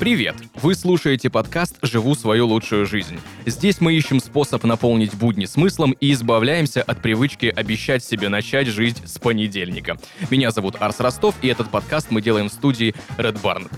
Привет! Вы слушаете подкаст «Живу свою лучшую жизнь». Здесь мы ищем способ наполнить будни смыслом и избавляемся от привычки обещать себе начать жизнь с понедельника. Меня зовут Арс Ростов, и этот подкаст мы делаем в студии Red Barn.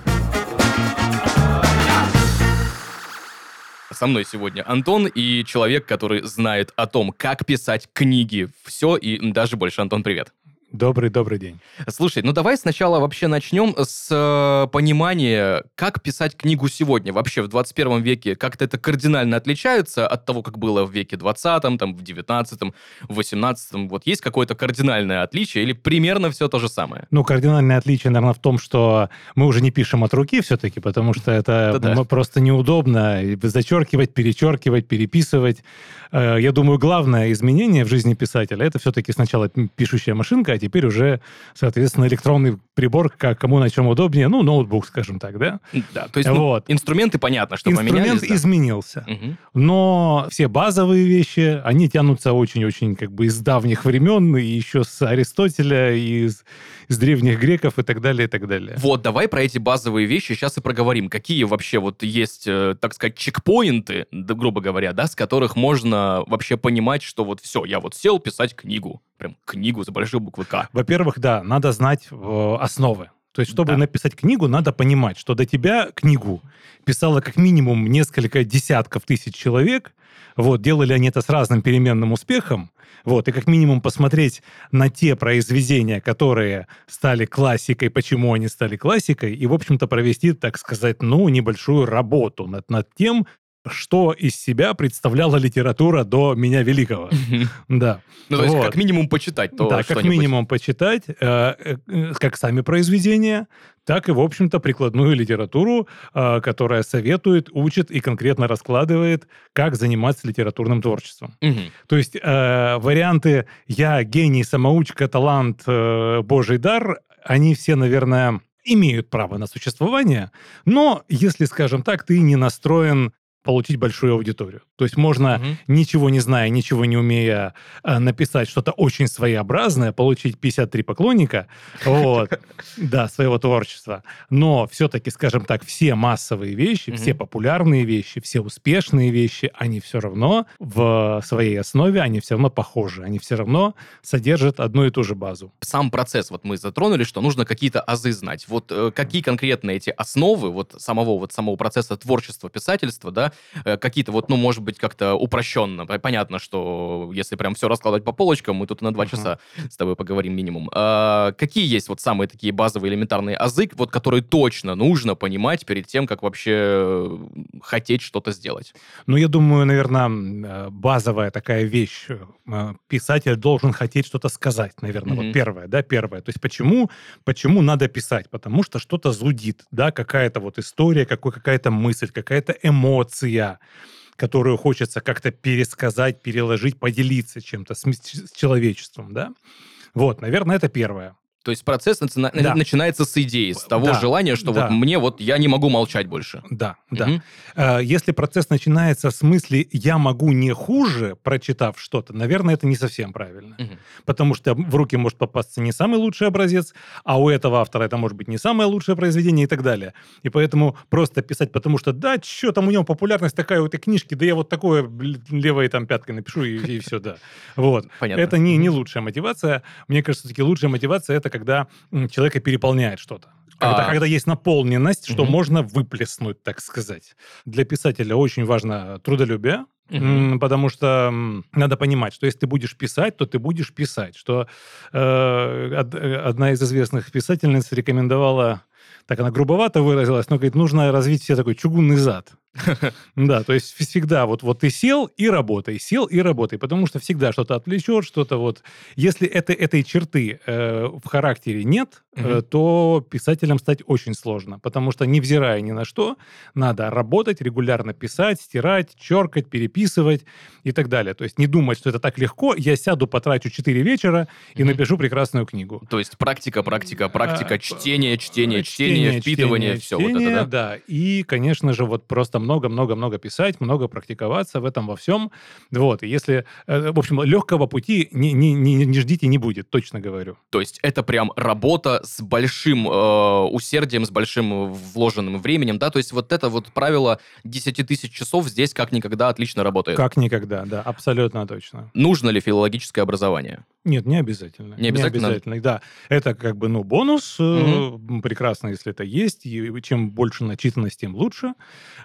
Со мной сегодня Антон и человек, который знает о том, как писать книги. Все и даже больше. Антон, привет. Добрый-добрый день. Слушай, ну давай сначала вообще начнем с э, понимания, как писать книгу сегодня. Вообще в 21 веке как-то это кардинально отличается от того, как было в веке 20, там, в 19, в 18. Вот есть какое-то кардинальное отличие или примерно все то же самое? Ну, кардинальное отличие, наверное, в том, что мы уже не пишем от руки все-таки, потому что это просто неудобно зачеркивать, перечеркивать, переписывать. Э, я думаю, главное изменение в жизни писателя это все-таки сначала пишущая машинка, а теперь уже, соответственно, электронный прибор, как кому на чем удобнее, ну, ноутбук, скажем так, да? Да, то есть ну, вот. ну, инструменты, понятно, что Инструмент поменялись. Инструмент изменился. Угу. Но все базовые вещи, они тянутся очень-очень как бы из давних времен, и еще с Аристотеля, и из, из древних греков, и так далее, и так далее. Вот, давай про эти базовые вещи сейчас и проговорим. Какие вообще вот есть, э, так сказать, чекпоинты, грубо говоря, да, с которых можно вообще понимать, что вот все, я вот сел писать книгу прям книгу за большой буквы К. Во-первых, да, надо знать э, основы. То есть, чтобы да. написать книгу, надо понимать, что до тебя книгу писало как минимум несколько десятков тысяч человек. Вот, делали они это с разным переменным успехом. Вот, и как минимум посмотреть на те произведения, которые стали классикой, почему они стали классикой, и, в общем-то, провести, так сказать, ну, небольшую работу над, над тем, что из себя представляла литература до меня великого. Да. Ну, то есть, как минимум почитать то Да, как минимум почитать, э, э, как сами произведения, так и, в общем-то, прикладную литературу, э, которая советует, учит и конкретно раскладывает, как заниматься литературным творчеством. То есть варианты «я гений, самоучка, талант, божий дар», они все, наверное, имеют право на существование, но если, скажем так, ты не настроен получить большую аудиторию. То есть можно, угу. ничего не зная, ничего не умея, э, написать что-то очень своеобразное, получить 53 поклонника, вот, да, своего творчества. Но все-таки, скажем так, все массовые вещи, все популярные вещи, все успешные вещи, они все равно в своей основе, они все равно похожи, они все равно содержат одну и ту же базу. Сам процесс, вот мы затронули, что нужно какие-то азы знать. Вот э, какие конкретно эти основы вот самого вот самого процесса творчества, писательства, да, э, какие-то вот, ну, может быть, как-то упрощенно. Понятно, что если прям все раскладывать по полочкам, мы тут на два uh-huh. часа с тобой поговорим минимум. А, какие есть вот самые такие базовые элементарные азы, вот которые точно нужно понимать перед тем, как вообще хотеть что-то сделать? Ну, я думаю, наверное, э, базовая такая вещь. Э, писатель должен хотеть что-то сказать, наверное. Mm-hmm. Вот первое, да, первое. То есть почему, почему надо писать? Потому что что-то зудит, да, какая-то вот история, какой, какая-то мысль, какая-то эмоция которую хочется как-то пересказать, переложить, поделиться чем-то с, с человечеством, да? Вот, наверное, это первое. То есть процесс начина- да. начинается с идеи, с того да. желания, что да. вот мне вот я не могу молчать больше. Да, да. Угу. Если процесс начинается с мысли «я могу не хуже», прочитав что-то, наверное, это не совсем правильно. Угу. Потому что в руки может попасться не самый лучший образец, а у этого автора это может быть не самое лучшее произведение и так далее. И поэтому просто писать, потому что да, что там у него популярность такая у этой книжки, да я вот такое левой там пяткой напишу и, и все, да. Вот. Понятно. Это не, не лучшая мотивация. Мне кажется, все-таки лучшая мотивация это когда человека переполняет что-то. Когда, а... когда есть наполненность, что угу. можно выплеснуть, так сказать. Для писателя очень важно трудолюбие, Угу. Потому что надо понимать, что если ты будешь писать, то ты будешь писать. Что э, одна из известных писательниц рекомендовала так она грубовато выразилась, но говорит, нужно развить себе такой чугунный зад. Да, то есть всегда вот, вот ты сел и работай, сел и работай, потому что всегда что-то отвлечет, что-то вот... Если это, этой черты э, в характере нет, угу. то писателем стать очень сложно, потому что, невзирая ни на что, надо работать, регулярно писать, стирать, черкать, переписывать и так далее. То есть не думать, что это так легко, я сяду, потрачу 4 вечера и угу. напишу прекрасную книгу. То есть практика, практика, практика, а, чтение, чтение, чтение, впитывание, чтение, все чтение, вот это, да? Да, и, конечно же, вот просто много-много-много писать, много практиковаться в этом во всем. Вот, и если, э, в общем, легкого пути не, не, не, не ждите, не будет, точно говорю. То есть это прям работа с большим э, усердием, с большим вложенным временем, да, то есть вот это вот правило 10 тысяч часов здесь как никогда отлично работает. Как никогда, да, абсолютно точно. Нужно ли филологическое образование? Нет, не обязательно. Не обязательно? Не обязательно, да. Это как бы, ну, бонус. Угу. Прекрасно, если это есть. И чем больше начитанность, тем лучше.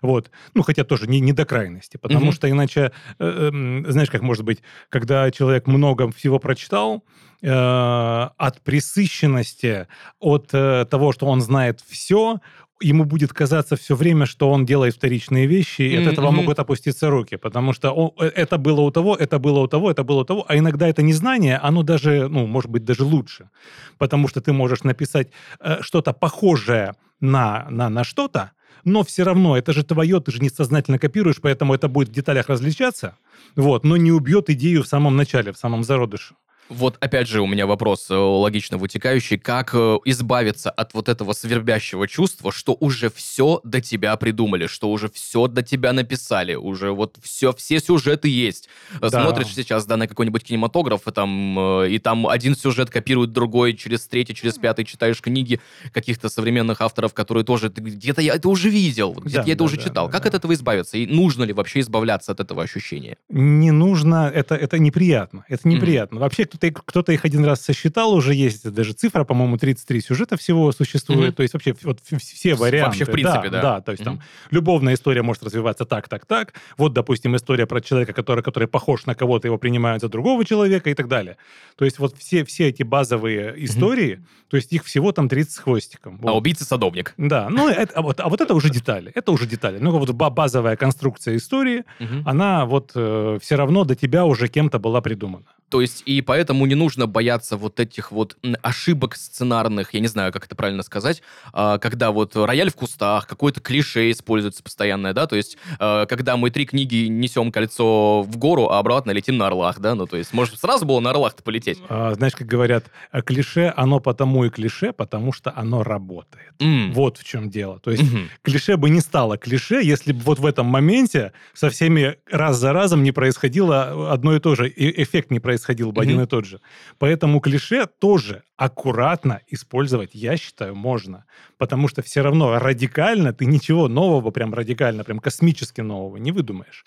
Вот. Ну, хотя тоже не, не до крайности. Потому угу. что иначе, э, э, знаешь, как может быть, когда человек много всего прочитал, э, от присыщенности, от э, того, что он знает все, ему будет казаться все время, что он делает вторичные вещи, и mm-hmm. от этого могут опуститься руки, потому что он, э, это было у того, это было у того, это было у того, а иногда это незнание, оно даже, ну, может быть, даже лучше, потому что ты можешь написать э, что-то похожее на, на, на что-то, но все равно это же твое, ты же не сознательно копируешь, поэтому это будет в деталях различаться, вот, но не убьет идею в самом начале, в самом зародыше. Вот опять же у меня вопрос э, логично вытекающий. Как э, избавиться от вот этого свербящего чувства, что уже все до тебя придумали, что уже все до тебя написали, уже вот все, все сюжеты есть. Да. Смотришь сейчас, да, на какой-нибудь кинематограф, и там, э, и там один сюжет копирует другой, через третий, через пятый читаешь книги каких-то современных авторов, которые тоже где-то я это уже видел, где-то да, я это да, уже да, читал. Да, как да. от этого избавиться? И нужно ли вообще избавляться от этого ощущения? Не нужно, это, это неприятно. Это неприятно. Mm-hmm. Вообще кто-то, кто-то их один раз сосчитал, уже есть даже цифра, по-моему, 33 сюжета всего существует. Mm-hmm. То есть вообще вот все варианты. Вообще, в принципе, да. Да, да то есть mm-hmm. там любовная история может развиваться так, так, так. Вот, допустим, история про человека, который, который похож на кого-то, его принимают за другого человека и так далее. То есть вот все, все эти базовые истории, mm-hmm. то есть их всего там 30 с хвостиком. Вот. А убийца-садовник. Да, ну это, а вот, а вот это уже детали. Это уже детали. Ну вот базовая конструкция истории, mm-hmm. она вот э, все равно до тебя уже кем-то была придумана. То есть, и поэтому не нужно бояться вот этих вот ошибок сценарных, я не знаю, как это правильно сказать, а, когда вот рояль в кустах, какое-то клише используется постоянное, да, то есть, а, когда мы три книги несем кольцо в гору, а обратно летим на орлах, да, ну, то есть, может, сразу было на орлах-то полететь. А, знаешь, как говорят, клише, оно потому и клише, потому что оно работает. Mm. Вот в чем дело. То есть, mm-hmm. клише бы не стало клише, если бы вот в этом моменте со всеми раз за разом не происходило одно и то же, и эффект не происходил происходил бы mm-hmm. один и тот же. Поэтому клише тоже аккуратно использовать, я считаю, можно. Потому что все равно радикально ты ничего нового, прям радикально, прям космически нового не выдумаешь.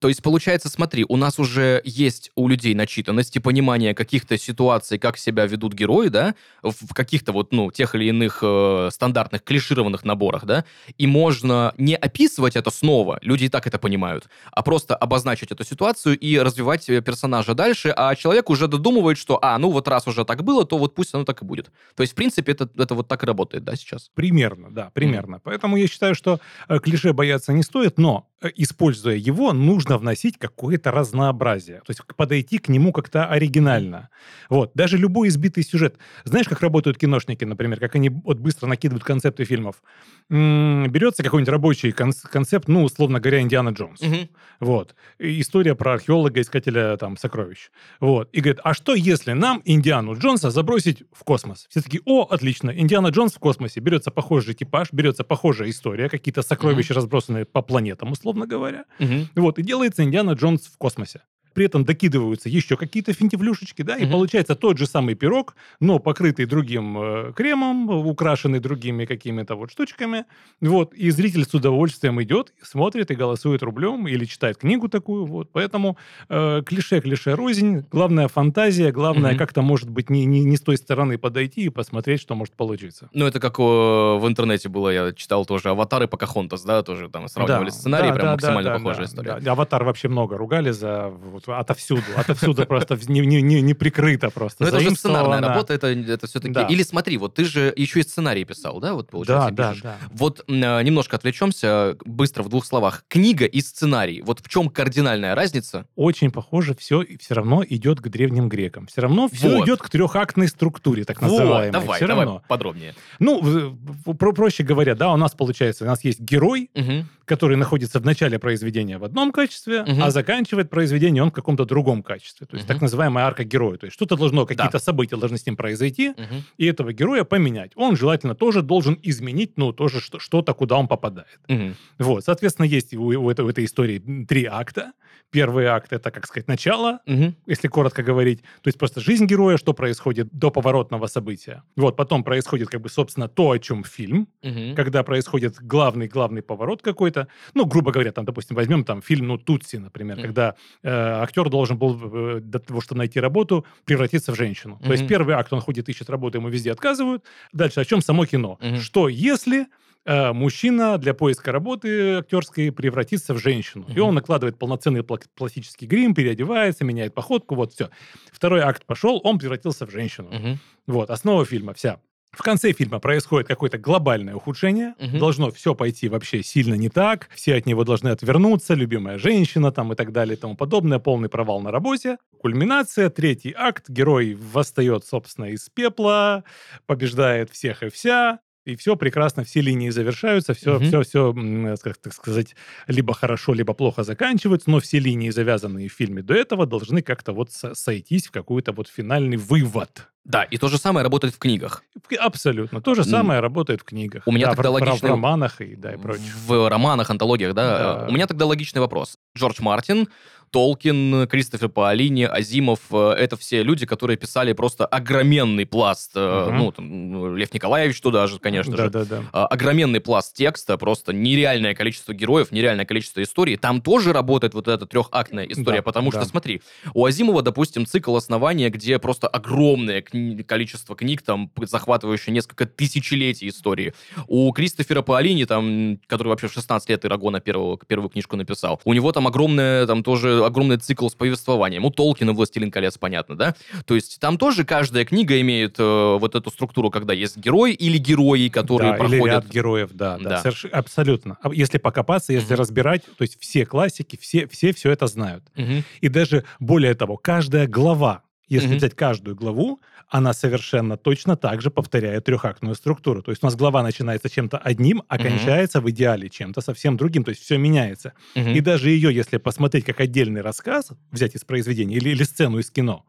То есть, получается, смотри, у нас уже есть у людей начитанность и понимание каких-то ситуаций, как себя ведут герои, да, в каких-то вот, ну, тех или иных э, стандартных клишированных наборах, да, и можно не описывать это снова, люди и так это понимают, а просто обозначить эту ситуацию и развивать э, персонажа дальше, а человек уже додумывает, что, а, ну вот раз уже так было, то вот пусть оно так и будет. То есть, в принципе, это, это вот так и работает, да, сейчас? Примерно, да, примерно. Mm. Поэтому я считаю, что э, клише бояться не стоит, но, э, используя его, нужно нужно вносить какое-то разнообразие. То есть подойти к нему как-то оригинально. Вот. Даже любой избитый сюжет. Знаешь, как работают киношники, например, как они вот быстро накидывают концепты фильмов? М-м, берется какой-нибудь рабочий кон- концепт, ну, условно говоря, Индиана Джонс. Угу. Вот. История про археолога, искателя там сокровищ. Вот. И говорит, а что если нам Индиану Джонса забросить в космос? Все таки о, отлично, Индиана Джонс в космосе. Берется похожий типаж, берется похожая история, какие-то сокровища, угу. разбросанные по планетам, условно говоря. Угу. Вот. И делает делается Индиана Джонс в космосе при этом докидываются еще какие-то финтифлюшечки, да, угу. и получается тот же самый пирог, но покрытый другим э, кремом, украшенный другими какими-то вот штучками, вот, и зритель с удовольствием идет, смотрит и голосует рублем, или читает книгу такую, вот, поэтому э, клише, клише рознь, главная фантазия, главное угу. как-то, может быть, не, не, не с той стороны подойти и посмотреть, что может получиться. Ну, это как о, в интернете было, я читал тоже, аватары Покахонтас, да, тоже там сравнивали да, сценарии, да, прям да, максимально да, похожая да, история. Да. Аватар вообще много ругали за вот отовсюду, отовсюду просто не, не, не, не прикрыто просто. Ну, это же сценарная работа, это, это все-таки... Да. Или смотри, вот ты же еще и сценарий писал, да, вот получается, Да, пишешь. да, да. Вот э, немножко отвлечемся, быстро в двух словах. Книга и сценарий, вот в чем кардинальная разница? Очень похоже, все все равно идет к древним грекам. Все равно все вот. идет к трехактной структуре, так называемой. Вот, давай, все давай равно. подробнее. Ну, про проще говоря, да, у нас получается, у нас есть герой, угу. который находится в начале произведения в одном качестве, угу. а заканчивает произведение он в каком-то другом качестве. То есть угу. так называемая арка героя. То есть что-то должно, какие-то да. события должны с ним произойти, угу. и этого героя поменять. Он желательно тоже должен изменить, ну, тоже что-то, куда он попадает. Угу. Вот, соответственно, есть у, у, этой, у этой истории три акта. Первый акт — это, как сказать, начало, угу. если коротко говорить. То есть просто жизнь героя, что происходит до поворотного события. Вот, потом происходит, как бы, собственно, то, о чем фильм, угу. когда происходит главный-главный поворот какой-то. Ну, грубо говоря, там, допустим, возьмем там фильм, ну, Тутси, например, угу. когда э, актер должен был э, для того, чтобы найти работу, превратиться в женщину. Угу. То есть первый акт, он ходит, ищет работу, ему везде отказывают. Дальше о чем само кино? Угу. Что если э, мужчина для поиска работы актерской превратится в женщину. Угу. И он накладывает полноценный пластический грим, переодевается, меняет походку, вот все. Второй акт пошел, он превратился в женщину. Угу. Вот, основа фильма вся. В конце фильма происходит какое-то глобальное ухудшение, угу. должно все пойти вообще сильно не так, все от него должны отвернуться, любимая женщина там и так далее и тому подобное, полный провал на работе. Кульминация, третий акт, герой восстает, собственно, из пепла, побеждает всех и вся, и все прекрасно, все линии завершаются, все, угу. все, все, как так сказать, либо хорошо, либо плохо заканчиваются, но все линии, завязанные в фильме до этого, должны как-то вот сойтись в какой-то вот финальный вывод. Да, и то же самое работает в книгах. Абсолютно. То же самое mm. работает в книгах. У меня да, тогда в, логичный... В романах и, да, и прочее. В романах, антологиях, да. да. У меня тогда логичный вопрос. Джордж Мартин Толкин, Кристофер Паолини, Азимов — это все люди, которые писали просто огроменный пласт, угу. ну, там, ну, Лев Николаевич туда же, конечно да, же. Да, да. Огроменный пласт текста, просто нереальное количество героев, нереальное количество историй. Там тоже работает вот эта трехактная история, да, потому да. что, смотри, у Азимова, допустим, цикл основания, где просто огромное кни- количество книг, там, захватывающее несколько тысячелетий истории. У Кристофера Паолини, там, который вообще в 16 лет Ирагона первую, первую книжку написал, у него там огромное, там тоже огромный цикл с повествованием. У Толкина «Властелин колец», понятно, да? То есть там тоже каждая книга имеет э, вот эту структуру, когда есть герой или герои, которые да, проходят... или ряд героев, да, да. да. Соверш... Абсолютно. А если покопаться, если угу. разбирать, то есть все классики, все, все все это знают. Угу. И даже более того, каждая глава если угу. взять каждую главу, она совершенно точно так же повторяет трехактную структуру. То есть у нас глава начинается чем-то одним, а угу. кончается в идеале чем-то совсем другим. То есть все меняется. Угу. И даже ее, если посмотреть как отдельный рассказ, взять из произведения или, или сцену из кино,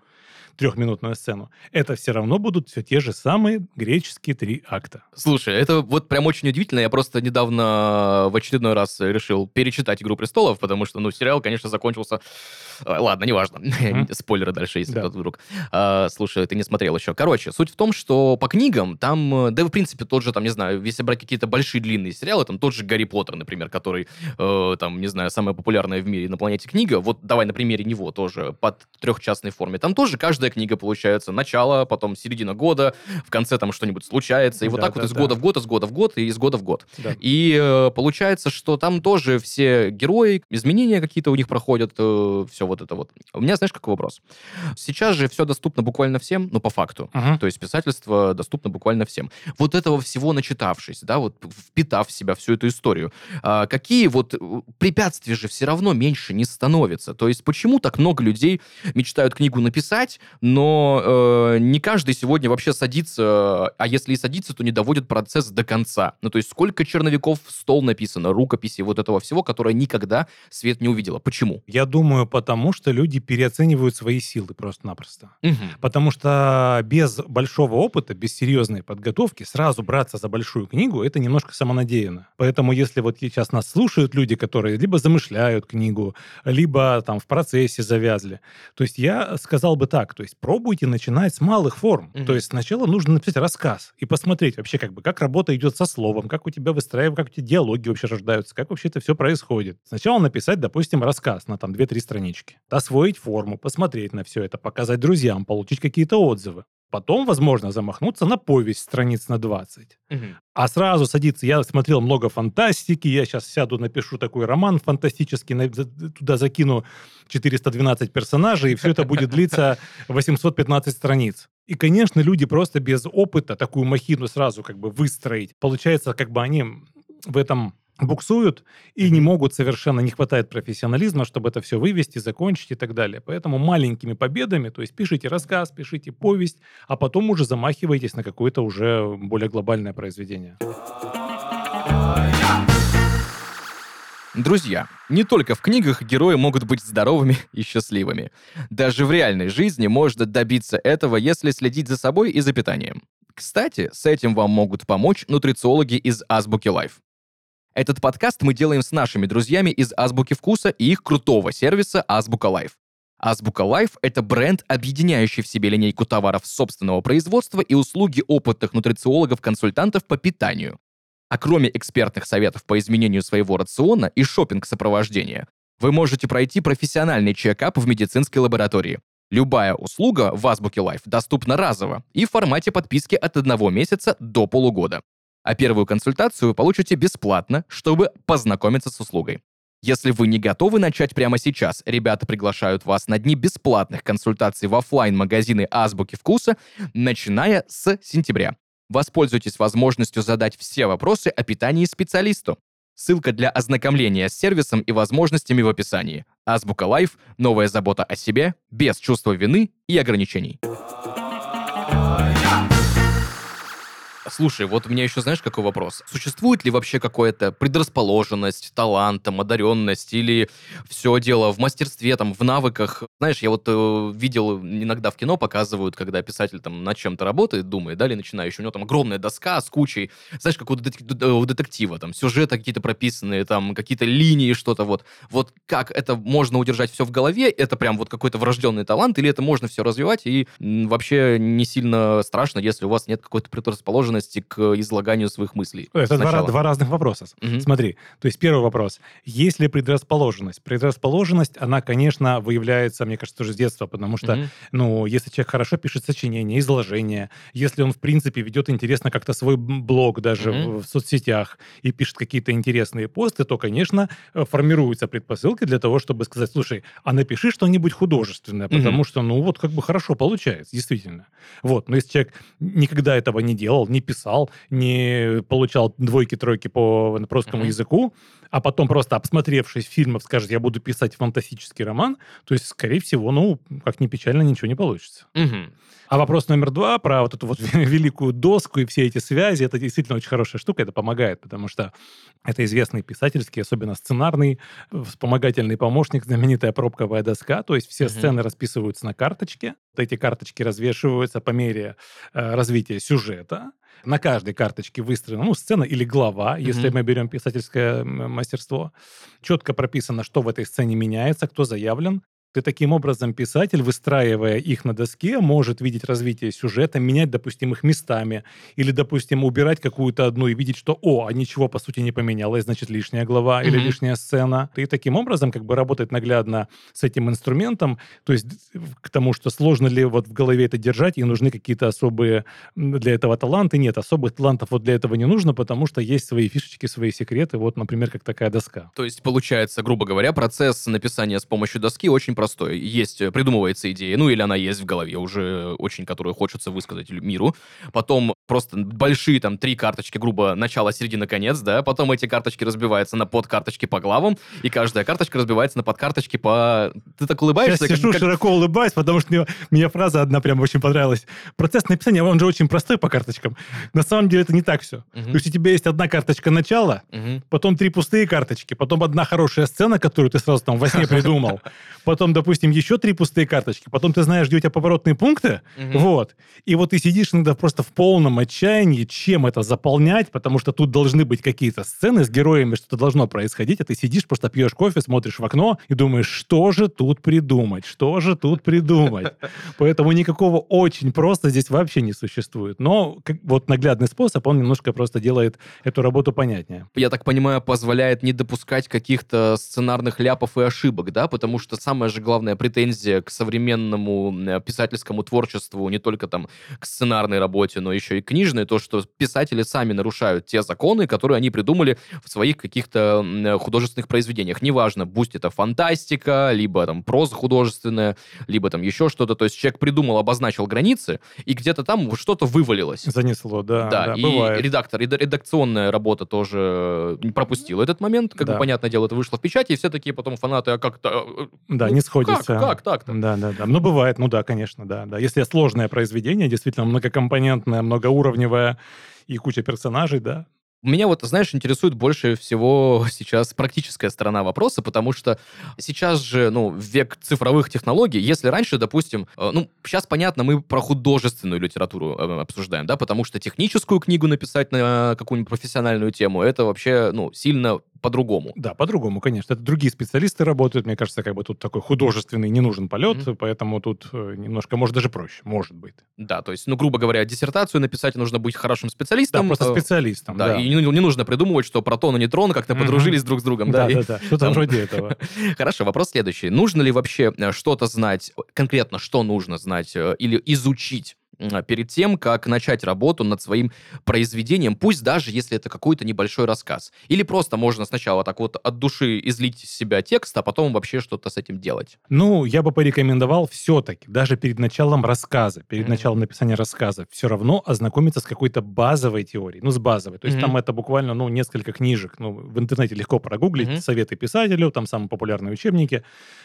трехминутную сцену, это все равно будут все те же самые греческие три акта. Слушай, это вот прям очень удивительно. Я просто недавно в очередной раз решил перечитать «Игру престолов», потому что, ну, сериал, конечно, закончился... Ладно, неважно. Mm-hmm. Спойлеры дальше, если да. кто-то вдруг... А, слушай, ты не смотрел еще. Короче, суть в том, что по книгам там... Да, в принципе, тот же, там, не знаю, если брать какие-то большие длинные сериалы, там тот же «Гарри Поттер», например, который, э, там, не знаю, самая популярная в мире на планете книга. Вот давай на примере него тоже, под трехчастной форме. Там тоже каждая книга получается. Начало, потом середина года, в конце там что-нибудь случается. И да, вот так да, вот из да. года в год, из года в год и из года в год. Да. И э, получается, что там тоже все герои, изменения какие-то у них проходят, э, все вот это вот. У меня, знаешь, какой вопрос? Сейчас же все доступно буквально всем, ну, по факту. Uh-huh. То есть писательство доступно буквально всем. Вот этого всего начитавшись, да, вот впитав в себя всю эту историю, э, какие вот э, препятствия же все равно меньше не становятся? То есть почему так много людей мечтают книгу написать, но э, не каждый сегодня вообще садится, а если и садится, то не доводит процесс до конца. Ну, то есть сколько черновиков в стол написано, рукописи вот этого всего, которое никогда свет не увидела. Почему? Я думаю, потому что люди переоценивают свои силы просто-напросто. Угу. Потому что без большого опыта, без серьезной подготовки сразу браться за большую книгу, это немножко самонадеянно. Поэтому если вот сейчас нас слушают люди, которые либо замышляют книгу, либо там в процессе завязли, то есть я сказал бы так, то есть пробуйте начинать с малых форм. Mm-hmm. То есть сначала нужно написать рассказ и посмотреть вообще, как бы, как работа идет со словом, как у тебя выстраиваются, как у тебя диалоги вообще рождаются, как вообще это все происходит. Сначала написать, допустим, рассказ на там 2-3 странички, освоить форму, посмотреть на все это, показать друзьям, получить какие-то отзывы. Потом, возможно, замахнуться на повесть страниц на 20. Угу. А сразу садиться... Я смотрел много фантастики, я сейчас сяду, напишу такой роман фантастический, туда закину 412 персонажей, и все это будет длиться 815 страниц. И, конечно, люди просто без опыта такую махину сразу как бы выстроить. Получается, как бы они в этом буксуют и не могут совершенно, не хватает профессионализма, чтобы это все вывести, закончить и так далее. Поэтому маленькими победами, то есть пишите рассказ, пишите повесть, а потом уже замахиваетесь на какое-то уже более глобальное произведение. Друзья, не только в книгах герои могут быть здоровыми и счастливыми. Даже в реальной жизни можно добиться этого, если следить за собой и за питанием. Кстати, с этим вам могут помочь нутрициологи из Азбуки Лайф. Этот подкаст мы делаем с нашими друзьями из Азбуки Вкуса и их крутого сервиса Азбука Лайф. Азбука Лайф — это бренд, объединяющий в себе линейку товаров собственного производства и услуги опытных нутрициологов-консультантов по питанию. А кроме экспертных советов по изменению своего рациона и шопинг сопровождения вы можете пройти профессиональный check-up в медицинской лаборатории. Любая услуга в Азбуке Лайф доступна разово и в формате подписки от одного месяца до полугода а первую консультацию вы получите бесплатно, чтобы познакомиться с услугой. Если вы не готовы начать прямо сейчас, ребята приглашают вас на дни бесплатных консультаций в офлайн магазины Азбуки Вкуса, начиная с сентября. Воспользуйтесь возможностью задать все вопросы о питании специалисту. Ссылка для ознакомления с сервисом и возможностями в описании. Азбука Лайф – новая забота о себе, без чувства вины и ограничений. Слушай, вот у меня еще, знаешь, какой вопрос? Существует ли вообще какая-то предрасположенность, талантом, одаренность, или все дело в мастерстве, там, в навыках? Знаешь, я вот э, видел, иногда в кино показывают, когда писатель там над чем-то работает, думает, да, или начинающий, у него там огромная доска с кучей, знаешь, как у, детек- у детектива, там, сюжеты какие-то прописанные, там, какие-то линии, что-то вот. Вот как это можно удержать все в голове? Это прям вот какой-то врожденный талант, или это можно все развивать, и вообще не сильно страшно, если у вас нет какой-то предрасположенности способности к излаганию своих мыслей. Это два, два разных вопроса. Угу. Смотри, то есть первый вопрос. Есть ли предрасположенность? Предрасположенность, она, конечно, выявляется, мне кажется, тоже с детства, потому что, угу. ну, если человек хорошо пишет сочинения, изложения, если он, в принципе, ведет интересно как-то свой блог даже угу. в, в соцсетях и пишет какие-то интересные посты, то, конечно, э, формируются предпосылки для того, чтобы сказать, слушай, а напиши что-нибудь художественное, потому угу. что, ну, вот как бы хорошо получается, действительно. Вот, но если человек никогда этого не делал, не писал, не получал двойки, тройки по русскому mm-hmm. языку, а потом просто обсмотревшись фильмов скажет, я буду писать фантастический роман, то есть, скорее всего, ну, как ни печально, ничего не получится. Mm-hmm. А вопрос номер два про вот эту вот великую доску и все эти связи, это действительно очень хорошая штука, это помогает, потому что это известный писательский, особенно сценарный, вспомогательный помощник, знаменитая пробковая доска, то есть все mm-hmm. сцены расписываются на карточке, вот эти карточки развешиваются по мере э, развития сюжета, на каждой карточке выстроена ну, сцена или глава, mm-hmm. если мы берем писательское мастерство. Четко прописано, что в этой сцене меняется, кто заявлен. Ты таким образом, писатель, выстраивая их на доске, может видеть развитие сюжета, менять, допустим, их местами, или, допустим, убирать какую-то одну и видеть, что, о, а ничего, по сути, не поменялось, значит, лишняя глава mm-hmm. или лишняя сцена. И таким образом как бы работать наглядно с этим инструментом, то есть к тому, что сложно ли вот в голове это держать, и нужны какие-то особые для этого таланты. Нет, особых талантов вот для этого не нужно, потому что есть свои фишечки, свои секреты, вот, например, как такая доска. То есть, получается, грубо говоря, процесс написания с помощью доски очень простой. Есть, э, придумывается идея, ну или она есть в голове уже очень, которую хочется высказать миру. Потом просто большие там три карточки, грубо, начало, середина, конец, да. Потом эти карточки разбиваются на подкарточки по главам, и каждая карточка разбивается на подкарточки по... Ты так улыбаешься? Сейчас сижу, как... широко улыбаюсь, потому что мне, мне фраза одна прям очень понравилась. Процесс написания, он же очень простой по карточкам. На самом деле это не так все. Uh-huh. То есть у тебя есть одна карточка начала, uh-huh. потом три пустые карточки, потом одна хорошая сцена, которую ты сразу там во сне придумал, потом, допустим, еще три пустые карточки, потом ты знаешь, где у тебя поворотные пункты, угу. вот. И вот ты сидишь иногда просто в полном отчаянии, чем это заполнять, потому что тут должны быть какие-то сцены с героями, что-то должно происходить, а ты сидишь, просто пьешь кофе, смотришь в окно и думаешь, что же тут придумать, что же тут придумать. Поэтому никакого очень просто здесь вообще не существует. Но вот наглядный способ, он немножко просто делает эту работу понятнее. Я так понимаю, позволяет не допускать каких-то сценарных ляпов и ошибок, да? Потому что самое же же главная претензия к современному писательскому творчеству, не только там к сценарной работе, но еще и книжной, то, что писатели сами нарушают те законы, которые они придумали в своих каких-то художественных произведениях. Неважно, пусть это фантастика, либо там проза художественная, либо там еще что-то. То есть человек придумал, обозначил границы, и где-то там что-то вывалилось. Занесло, да. Да, да и бывает. редактор, редакционная работа тоже пропустила этот момент. Как да. бы, понятное дело, это вышло в печати, и все такие потом фанаты, а как-то... Э, да, ну, не сходится. Как, как так-то? Да, да, да. Ну, бывает, ну да, конечно, да. да. Если сложное произведение, действительно многокомпонентное, многоуровневое, и куча персонажей, да, меня вот, знаешь, интересует больше всего сейчас практическая сторона вопроса, потому что сейчас же, ну, век цифровых технологий, если раньше, допустим, э, ну, сейчас понятно, мы про художественную литературу э, обсуждаем, да, потому что техническую книгу написать на какую-нибудь профессиональную тему, это вообще, ну, сильно по-другому. Да, по-другому, конечно. Это другие специалисты работают. Мне кажется, как бы тут такой художественный не нужен полет, mm-hmm. поэтому тут э, немножко, может, даже проще, может быть. Да, то есть, ну, грубо говоря, диссертацию написать нужно быть хорошим специалистом. Да, просто специалистом, да. да. И не, не нужно придумывать, что протон и нейтрон как-то mm-hmm. подружились друг с другом. Да, да, да, что-то вроде этого. Хорошо, вопрос следующий. Нужно ли вообще э, что-то знать, конкретно что нужно знать э, или изучить перед тем, как начать работу над своим произведением, пусть даже если это какой-то небольшой рассказ. Или просто можно сначала так вот от души излить из себя текст, а потом вообще что-то с этим делать. Ну, я бы порекомендовал все-таки, даже перед началом рассказа, перед mm-hmm. началом написания рассказа, все равно ознакомиться с какой-то базовой теорией, ну, с базовой. То есть mm-hmm. там это буквально, ну, несколько книжек, ну, в интернете легко прогуглить, mm-hmm. советы писателю, там самые популярные учебники,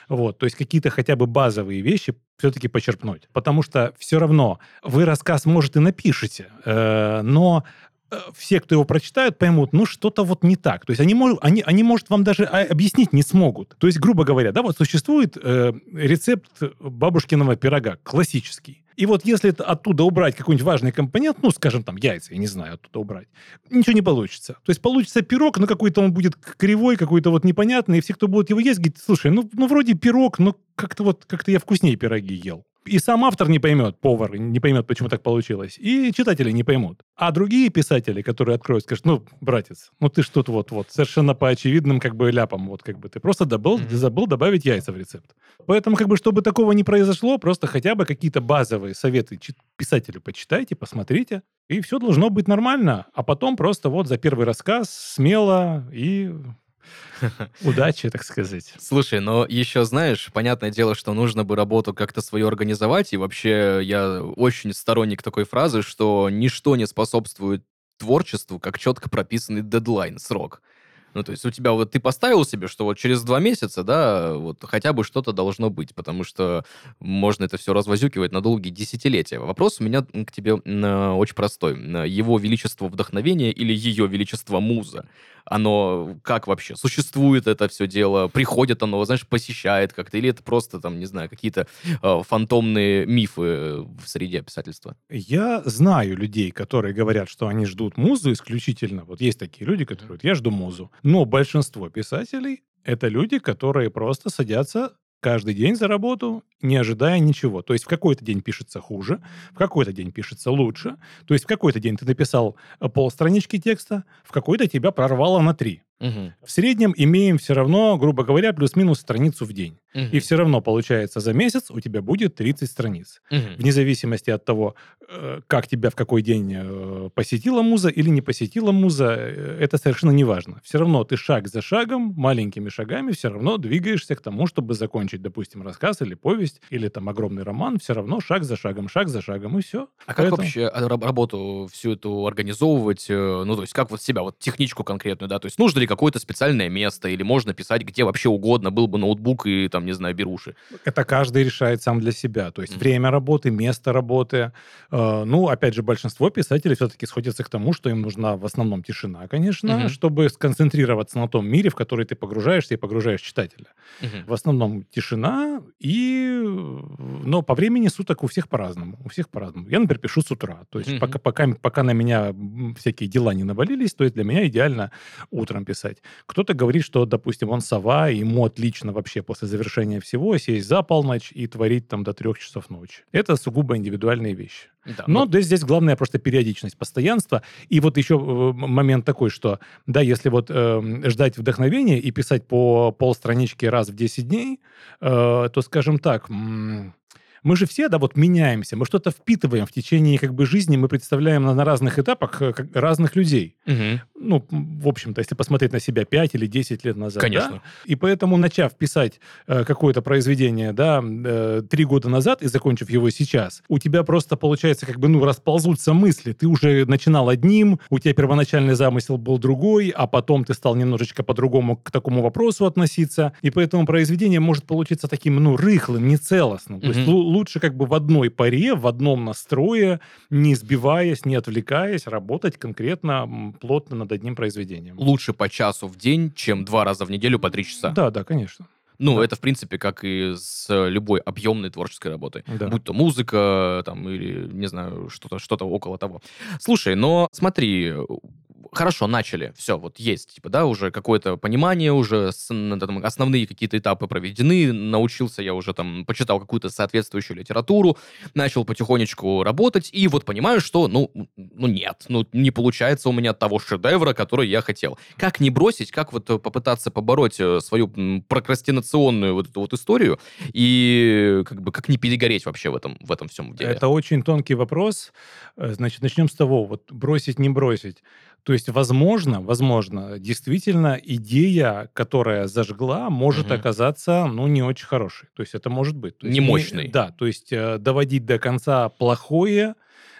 вот, то есть какие-то хотя бы базовые вещи все-таки почерпнуть. Потому что все равно вы рассказ, может, и напишете, э, но э, все, кто его прочитают, поймут, ну, что-то вот не так. То есть они, они, они может, вам даже а, объяснить не смогут. То есть, грубо говоря, да, вот существует э, рецепт бабушкиного пирога, классический. И вот если оттуда убрать какой-нибудь важный компонент, ну, скажем, там, яйца, я не знаю, оттуда убрать, ничего не получится. То есть получится пирог, но какой-то он будет кривой, какой-то вот непонятный, и все, кто будет его есть, говорит, слушай, ну, ну вроде пирог, но как-то вот, как-то я вкуснее пироги ел и сам автор не поймет, повар не поймет, почему так получилось, и читатели не поймут. А другие писатели, которые откроют, скажут, ну, братец, ну ты что-то вот-вот, совершенно по очевидным как бы ляпам, вот как бы ты просто добыл, mm-hmm. забыл добавить яйца в рецепт. Поэтому как бы, чтобы такого не произошло, просто хотя бы какие-то базовые советы писателю почитайте, посмотрите, и все должно быть нормально. А потом просто вот за первый рассказ смело и Удачи, так сказать. Слушай, но еще знаешь, понятное дело, что нужно бы работу как-то свою организовать, и вообще я очень сторонник такой фразы, что ничто не способствует творчеству, как четко прописанный дедлайн, срок. Ну, то есть у тебя вот ты поставил себе, что вот через два месяца, да, вот хотя бы что-то должно быть, потому что можно это все развозюкивать на долгие десятилетия. Вопрос у меня к тебе очень простой. Его величество вдохновения или ее величество муза? Оно как вообще? Существует это все дело? Приходит оно, знаешь, посещает как-то? Или это просто, там, не знаю, какие-то э, фантомные мифы в среде писательства? Я знаю людей, которые говорят, что они ждут музу исключительно. Вот есть такие люди, которые говорят, я жду музу. Но большинство писателей это люди, которые просто садятся каждый день за работу, не ожидая ничего. То есть в какой-то день пишется хуже, в какой-то день пишется лучше. То есть в какой-то день ты написал э, полстранички текста, в какой-то тебя прорвало на три. Угу. В среднем имеем все равно, грубо говоря, плюс-минус страницу в день. Угу. И все равно получается за месяц у тебя будет 30 страниц. Угу. Вне зависимости от того, э, как тебя в какой день э, посетила муза или не посетила муза, э, это совершенно не важно. Все равно ты шаг за шагом, маленькими шагами все равно двигаешься к тому, чтобы закончить, допустим, рассказ или повесть, или там огромный роман, все равно шаг за шагом, шаг за шагом, и все. А Поэтому... как вообще работу всю эту организовывать? Ну, то есть как вот себя, вот техничку конкретную, да? То есть нужно ли какое-то специальное место, или можно писать где вообще угодно, был бы ноутбук и, там, не знаю, беруши. Это каждый решает сам для себя. То есть mm-hmm. время работы, место работы. Э, ну, опять же, большинство писателей все-таки сходятся к тому, что им нужна в основном тишина, конечно, mm-hmm. чтобы сконцентрироваться на том мире, в который ты погружаешься и погружаешь читателя. Mm-hmm. В основном тишина, и... но по времени суток у всех по-разному. У всех по-разному. Я, например, пишу с утра. То есть mm-hmm. пока, пока, пока на меня всякие дела не навалились, то есть для меня идеально утром писать писать. Кто-то говорит, что, допустим, он сова, ему отлично вообще после завершения всего сесть за полночь и творить там до трех часов ночи. Это сугубо индивидуальные вещи. Да, Но вот... здесь главное просто периодичность, постоянство. И вот еще э, момент такой, что, да, если вот э, ждать вдохновения и писать по полстранички раз в 10 дней, э, то, скажем так, мы же все, да, вот меняемся, мы что-то впитываем в течение как бы жизни, мы представляем на, на разных этапах э, как, разных людей. Угу. Ну, в общем-то, если посмотреть на себя 5 или 10 лет назад. Конечно. Да? И поэтому, начав писать э, какое-то произведение, да, э, 3 года назад и закончив его сейчас, у тебя просто, получается, как бы, ну, расползутся мысли. Ты уже начинал одним, у тебя первоначальный замысел был другой, а потом ты стал немножечко по-другому к такому вопросу относиться. И поэтому произведение может получиться таким, ну, рыхлым, нецелостным. Угу. То есть лучше как бы в одной паре, в одном настрое, не сбиваясь, не отвлекаясь, работать конкретно, плотно над одним произведением. Лучше по часу в день, чем два раза в неделю по три часа. Да, да, конечно. Ну, да. это, в принципе, как и с любой объемной творческой работой. Да. Будь то музыка, там, или, не знаю, что-то что около того. Слушай, но смотри, хорошо, начали, все, вот есть, типа, да, уже какое-то понимание, уже там, основные какие-то этапы проведены, научился я уже там, почитал какую-то соответствующую литературу, начал потихонечку работать, и вот понимаю, что, ну, ну нет, ну не получается у меня того шедевра, который я хотел. Как не бросить, как вот попытаться побороть э, свою прокрастинационную вот эту вот историю, и как бы как не перегореть вообще в этом, в этом всем деле? Это очень тонкий вопрос. Э, значит, начнем с того, вот бросить, не бросить. То есть, возможно, возможно, действительно идея, которая зажгла, может угу. оказаться, ну, не очень хорошей. То есть это может быть. То есть, не мощной. да, то есть э, доводить до конца плохое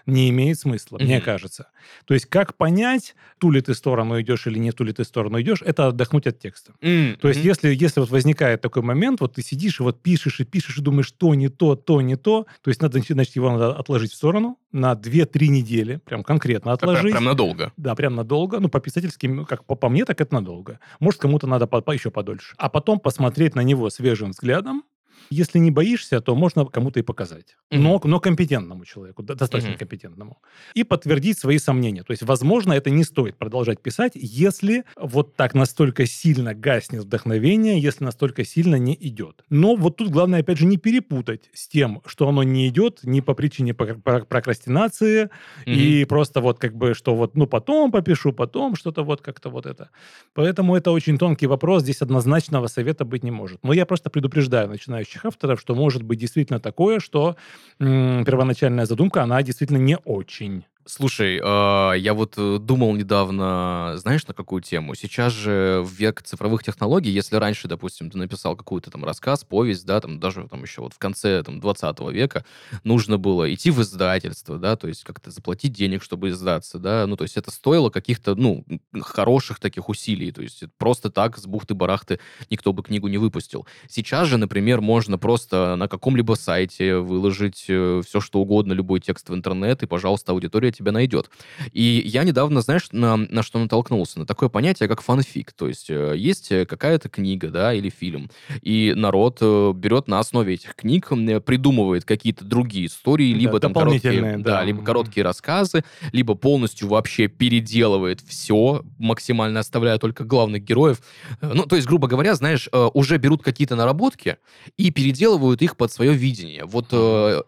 не имеет смысла, mm-hmm. мне кажется. То есть как понять, ту ли ты сторону идешь или не ту ли ты сторону идешь, это отдохнуть от текста. Mm-hmm. То есть если, если вот возникает такой момент, вот ты сидишь и вот пишешь и пишешь и думаешь, то не то, то не то, то есть надо, значит, его надо отложить в сторону на 2-3 недели, прям конкретно отложить. Прям, прям надолго. Да, прям надолго. Ну, по писательским, как по, по мне, так это надолго. Может, кому-то надо по, по, еще подольше. А потом посмотреть на него свежим взглядом, если не боишься, то можно кому-то и показать. Mm-hmm. Но, но компетентному человеку, достаточно mm-hmm. компетентному. И подтвердить свои сомнения. То есть, возможно, это не стоит продолжать писать, если вот так настолько сильно гаснет вдохновение, если настолько сильно не идет. Но вот тут главное, опять же, не перепутать с тем, что оно не идет не по причине прокрастинации mm-hmm. и просто вот как бы, что вот, ну, потом попишу, потом что-то вот как-то вот это. Поэтому это очень тонкий вопрос. Здесь однозначного совета быть не может. Но я просто предупреждаю начинающих начинающих авторов, что может быть действительно такое, что первоначальная задумка, она действительно не очень Слушай, э, я вот э, думал недавно, знаешь, на какую тему? Сейчас же в век цифровых технологий, если раньше, допустим, ты написал какой-то там рассказ, повесть, да, там даже там еще вот в конце там 20 века нужно было идти в издательство, да, то есть как-то заплатить денег, чтобы издаться, да, ну, то есть это стоило каких-то, ну, хороших таких усилий, то есть просто так с бухты-барахты никто бы книгу не выпустил. Сейчас же, например, можно просто на каком-либо сайте выложить э, все, что угодно, любой текст в интернет, и, пожалуйста, аудитория тебя найдет. И я недавно, знаешь, на, на что натолкнулся? На такое понятие, как фанфик. То есть э, есть э, какая-то книга, да, или фильм, и народ э, берет на основе этих книг, придумывает какие-то другие истории, да, либо там короткие, да. да, либо короткие рассказы, либо полностью вообще переделывает все, максимально оставляя только главных героев. Ну, то есть, грубо говоря, знаешь, уже берут какие-то наработки и переделывают их под свое видение. Вот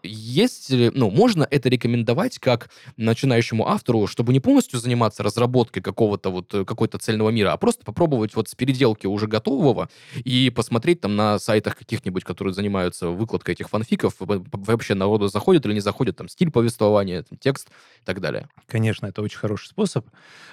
есть, ну, можно это рекомендовать как начинающему автору, чтобы не полностью заниматься разработкой какого-то вот э, какой-то цельного мира, а просто попробовать вот с переделки уже готового и посмотреть там на сайтах каких-нибудь, которые занимаются выкладкой этих фанфиков, вообще народу заходит или не заходит, там стиль повествования, там, текст и так далее. Конечно, это очень хороший способ.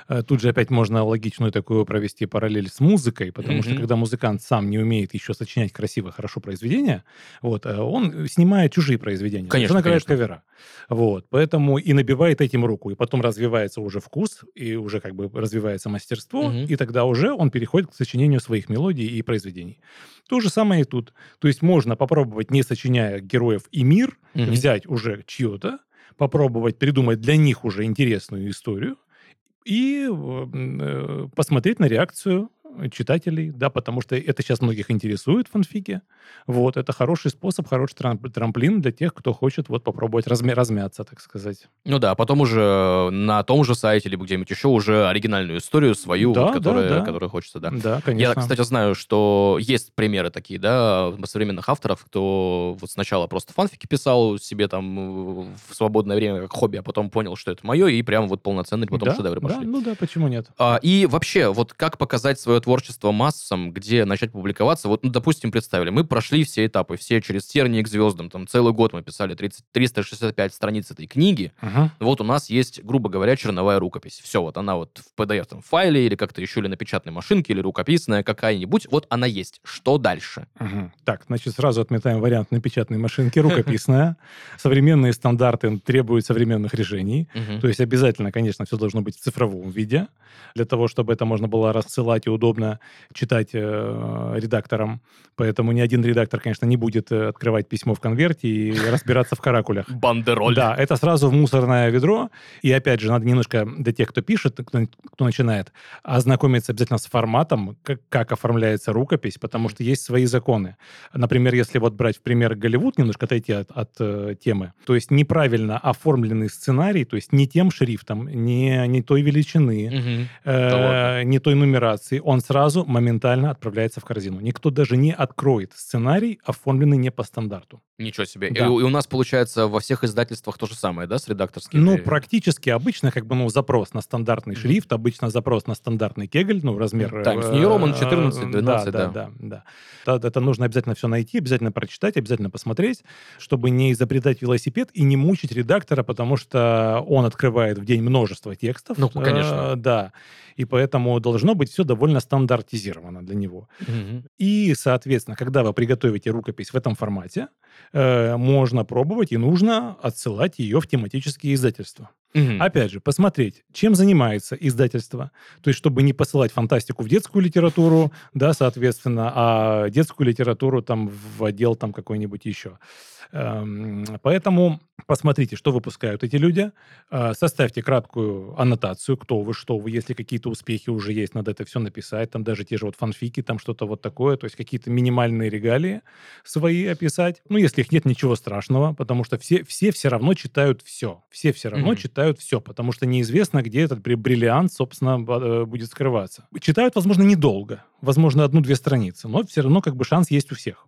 Э, тут же опять можно логичную такую провести параллель с музыкой, потому mm-hmm. что когда музыкант сам не умеет еще сочинять красиво, хорошо произведения, вот, э, он снимает чужие произведения. Конечно, конечно. кавера. Вот, поэтому и набивает этим руку, и потом развивается уже вкус, и уже как бы развивается мастерство, угу. и тогда уже он переходит к сочинению своих мелодий и произведений. То же самое и тут. То есть можно попробовать, не сочиняя героев и мир, угу. взять уже чье-то, попробовать придумать для них уже интересную историю, и э, посмотреть на реакцию читателей, да, потому что это сейчас многих интересует фанфики. Вот, это хороший способ, хороший трамплин для тех, кто хочет вот попробовать размя размяться, так сказать. Ну да, а потом уже на том же сайте, либо где-нибудь еще уже оригинальную историю свою, да, вот, которая, да, да. которая хочется, да. Да, конечно. Я, кстати, знаю, что есть примеры такие, да, современных авторов, кто вот сначала просто фанфики писал себе там в свободное время как хобби, а потом понял, что это мое, и прям вот полноценный потом да, шедевры пошли. Да, ну да, почему нет? А, и вообще, вот как показать свое творчество массам, где начать публиковаться? Вот, ну, допустим, представили, мы прошли все этапы, все через тернии к звездам, там целый год мы писали 30, 365 страниц этой книги. Uh-huh. Вот у нас есть, грубо говоря, черновая рукопись. Все, вот она вот в PDF там, файле или как-то еще или на печатной машинке, или рукописная какая-нибудь, вот она есть. Что дальше? Uh-huh. Так, значит, сразу отметаем вариант на печатной машинке, рукописная. Современные стандарты требуют современных решений. То есть обязательно, конечно, все должно быть в цифровом виде, для того, чтобы это можно было рассылать и удобно читать э, редакторам. Поэтому ни один редактор, конечно, не будет э, открывать письмо в конверте и разбираться в каракулях. Бандероль. Да, это сразу в мусорное ведро. И опять же, надо немножко для тех, кто пишет, кто, кто начинает, ознакомиться обязательно с форматом, как, как оформляется рукопись, потому что есть свои законы. Например, если вот брать в пример Голливуд, немножко отойти от, от э, темы, то есть неправильно оформленный сценарий, то есть не тем шрифтом, не, не той величины, угу. э, не той нумерации, он сразу моментально отправляется в корзину. Никто даже не откроет сценарий, оформленный не по стандарту. Ничего себе. Да. И, и у нас, получается, во всех издательствах то же самое, да, с редакторскими? Ну, практически обычно, как бы, ну, запрос на стандартный mm-hmm. шрифт, обычно запрос на стандартный кегель, ну, размер... Times New Roman 14, 12, да. Да, да, да. Это нужно обязательно все найти, обязательно прочитать, обязательно посмотреть, чтобы не изобретать велосипед и не мучить редактора, потому что он открывает в день множество текстов. Ну, конечно. Э, да. И поэтому должно быть все довольно стандартизировано для него. Mm-hmm. И, соответственно, когда вы приготовите рукопись в этом формате, э, можно пробовать и нужно отсылать ее в тематические издательства. Угу. Опять же, посмотреть, чем занимается издательство. То есть, чтобы не посылать фантастику в детскую литературу, да, соответственно, а детскую литературу там в отдел там какой-нибудь еще. Эм, поэтому посмотрите, что выпускают эти люди, э, составьте краткую аннотацию, кто вы, что вы, если какие-то успехи уже есть, надо это все написать, там даже те же вот фанфики, там что-то вот такое, то есть какие-то минимальные регалии свои описать. Ну, если их нет, ничего страшного, потому что все все, все равно читают все. Все все равно mm-hmm. читают все, потому что неизвестно, где этот бриллиант, собственно, э, будет скрываться. Читают, возможно, недолго, возможно, одну-две страницы, но все равно как бы шанс есть у всех.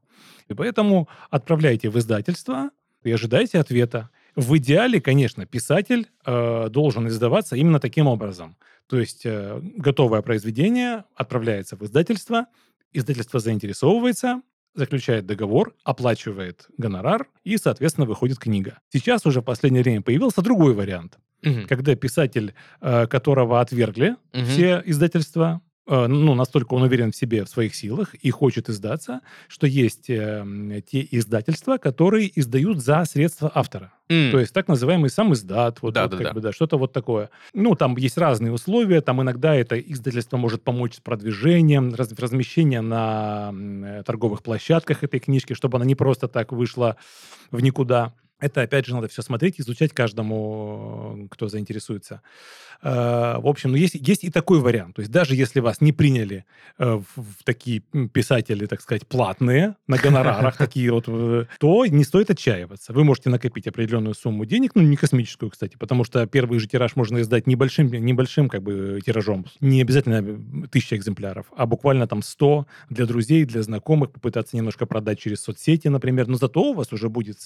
И поэтому отправляйте в издательство и ожидайте ответа. В идеале, конечно, писатель э, должен издаваться именно таким образом. То есть э, готовое произведение отправляется в издательство, издательство заинтересовывается, заключает договор, оплачивает гонорар, и, соответственно, выходит книга. Сейчас уже в последнее время появился другой вариант, угу. когда писатель, э, которого отвергли угу. все издательства, ну, настолько он уверен в себе, в своих силах и хочет издаться, что есть э, те издательства, которые издают за средства автора. Mm. То есть так называемый сам издат, вот, да, вот, да, как да. Бы, да, что-то вот такое. Ну, там есть разные условия, там иногда это издательство может помочь с продвижением, раз, размещением на э, торговых площадках этой книжки, чтобы она не просто так вышла в никуда. Это, опять же, надо все смотреть, изучать каждому, кто заинтересуется. Э, в общем, ну, есть, есть и такой вариант. То есть даже если вас не приняли э, в, в такие писатели, так сказать, платные, на гонорарах такие вот, э, то не стоит отчаиваться. Вы можете накопить определенную сумму денег, ну, не космическую, кстати, потому что первый же тираж можно издать небольшим, небольшим как бы тиражом. Не обязательно тысяча экземпляров, а буквально там 100 для друзей, для знакомых, попытаться немножко продать через соцсети, например. Но зато у вас уже будет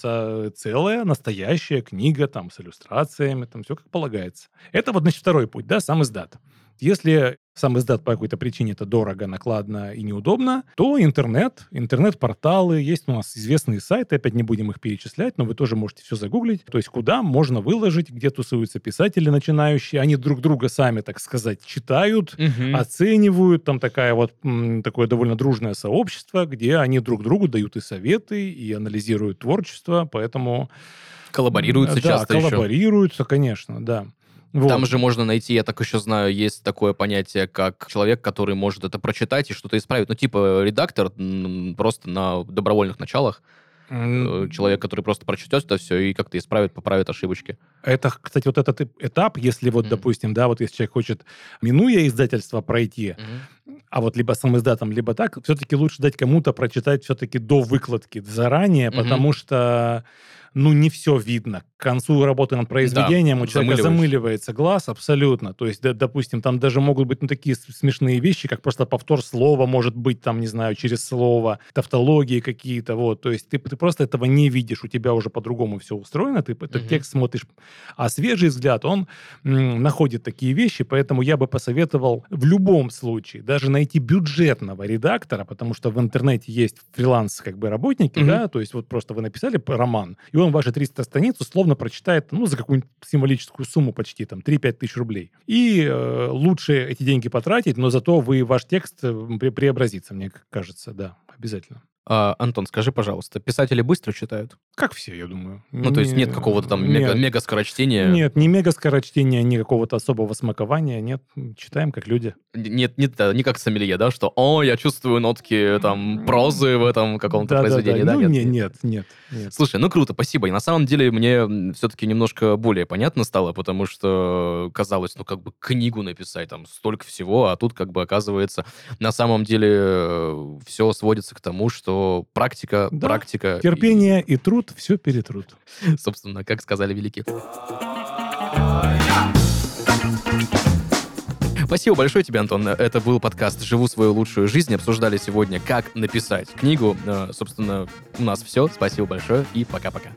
целая настоящая книга там с иллюстрациями, там все как полагается. Это вот, значит, второй путь, да, сам издат. Если сам издат по какой-то причине это дорого, накладно и неудобно, то интернет, интернет-порталы, есть у нас известные сайты, опять не будем их перечислять, но вы тоже можете все загуглить, то есть куда можно выложить, где тусуются писатели начинающие, они друг друга сами, так сказать, читают, угу. оценивают, там такая вот, такое довольно дружное сообщество, где они друг другу дают и советы, и анализируют творчество, поэтому... Коллаборируются да, часто коллаборируются, еще. конечно, да. Вот. Там же можно найти, я так еще знаю, есть такое понятие, как человек, который может это прочитать и что-то исправить. Ну, типа редактор просто на добровольных началах. Mm. Человек, который просто прочтет это все и как-то исправит, поправит ошибочки. Это, кстати, вот этот этап, если вот, mm. допустим, да, вот если человек хочет, минуя издательство, пройти, mm а вот либо сам издатом, либо так, все-таки лучше дать кому-то прочитать все-таки до выкладки заранее, угу. потому что ну, не все видно. К концу работы над произведением да, у человека замыливается глаз абсолютно. То есть, да, допустим, там даже могут быть ну, такие смешные вещи, как просто повтор слова может быть, там, не знаю, через слово, тавтологии какие-то, вот. То есть ты, ты просто этого не видишь, у тебя уже по-другому все устроено, ты этот угу. текст смотришь. А свежий взгляд, он м, находит такие вещи, поэтому я бы посоветовал в любом случае даже найти бюджетного редактора, потому что в интернете есть фриланс как бы работники, угу. да, то есть вот просто вы написали роман, и он ваши 300 страниц условно прочитает, ну, за какую-нибудь символическую сумму почти, там, 3-5 тысяч рублей. И э, лучше эти деньги потратить, но зато вы, ваш текст преобразится, мне кажется, да, обязательно. А, Антон, скажи, пожалуйста, писатели быстро читают? Как все, я думаю. Ну, то есть нет какого-то там мега, мега скорочтения? Нет, не мега скорочтения, ни какого-то особого смакования, нет. Читаем как люди. Нет, нет, не как сомелье, да, что «О, я чувствую нотки там прозы в этом каком-то да, произведении». Да, да. да? Ну, нет, нет, нет, нет. Слушай, ну круто, спасибо. И на самом деле мне все-таки немножко более понятно стало, потому что казалось, ну как бы книгу написать, там столько всего, а тут как бы оказывается на самом деле э, все сводится к тому, что практика, да. практика... Терпение и... и труд все перетрут. Собственно, как сказали великие. Спасибо большое тебе, Антон. Это был подкаст «Живу свою лучшую жизнь». Обсуждали сегодня, как написать книгу. Э, собственно, у нас все. Спасибо большое и пока-пока.